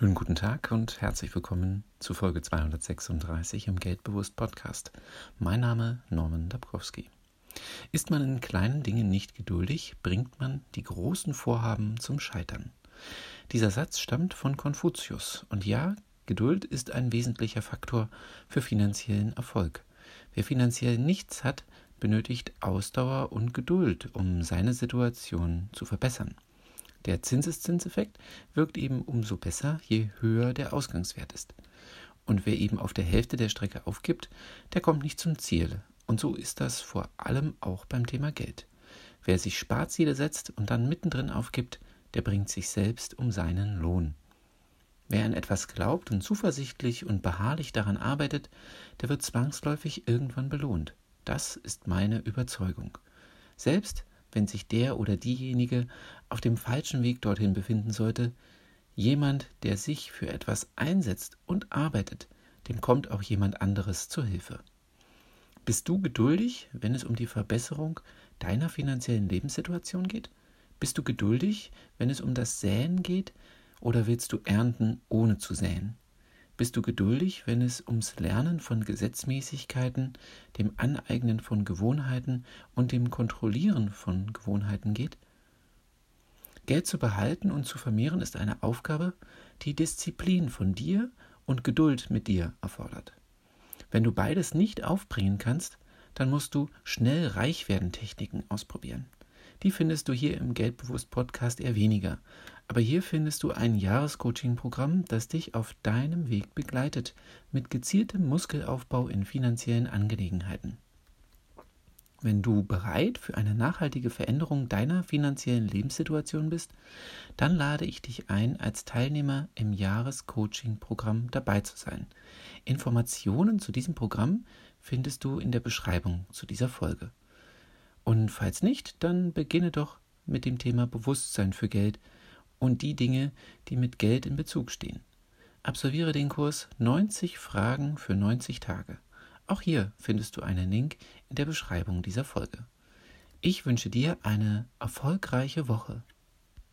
Schönen guten Tag und herzlich willkommen zu Folge 236 im Geldbewusst Podcast. Mein Name Norman Dabrowski. Ist man in kleinen Dingen nicht geduldig, bringt man die großen Vorhaben zum Scheitern. Dieser Satz stammt von Konfuzius und ja, Geduld ist ein wesentlicher Faktor für finanziellen Erfolg. Wer finanziell nichts hat, benötigt Ausdauer und Geduld, um seine Situation zu verbessern. Der Zinseszinseffekt wirkt eben umso besser, je höher der Ausgangswert ist. Und wer eben auf der Hälfte der Strecke aufgibt, der kommt nicht zum Ziel. Und so ist das vor allem auch beim Thema Geld. Wer sich Sparziele setzt und dann mittendrin aufgibt, der bringt sich selbst um seinen Lohn. Wer an etwas glaubt und zuversichtlich und beharrlich daran arbeitet, der wird zwangsläufig irgendwann belohnt. Das ist meine Überzeugung. Selbst wenn sich der oder diejenige auf dem falschen Weg dorthin befinden sollte, jemand, der sich für etwas einsetzt und arbeitet, dem kommt auch jemand anderes zur Hilfe. Bist du geduldig, wenn es um die Verbesserung deiner finanziellen Lebenssituation geht? Bist du geduldig, wenn es um das Säen geht, oder willst du ernten, ohne zu säen? Bist du geduldig, wenn es ums Lernen von Gesetzmäßigkeiten, dem Aneignen von Gewohnheiten und dem Kontrollieren von Gewohnheiten geht? Geld zu behalten und zu vermehren ist eine Aufgabe, die Disziplin von dir und Geduld mit dir erfordert. Wenn du beides nicht aufbringen kannst, dann musst du schnell reich werden Techniken ausprobieren. Die findest du hier im Geldbewusst Podcast eher weniger. Aber hier findest du ein Jahrescoaching-Programm, das dich auf deinem Weg begleitet, mit gezieltem Muskelaufbau in finanziellen Angelegenheiten. Wenn du bereit für eine nachhaltige Veränderung deiner finanziellen Lebenssituation bist, dann lade ich dich ein, als Teilnehmer im Jahrescoaching-Programm dabei zu sein. Informationen zu diesem Programm findest du in der Beschreibung zu dieser Folge. Und falls nicht, dann beginne doch mit dem Thema Bewusstsein für Geld und die Dinge, die mit Geld in Bezug stehen. Absolviere den Kurs 90 Fragen für 90 Tage. Auch hier findest du einen Link in der Beschreibung dieser Folge. Ich wünsche dir eine erfolgreiche Woche.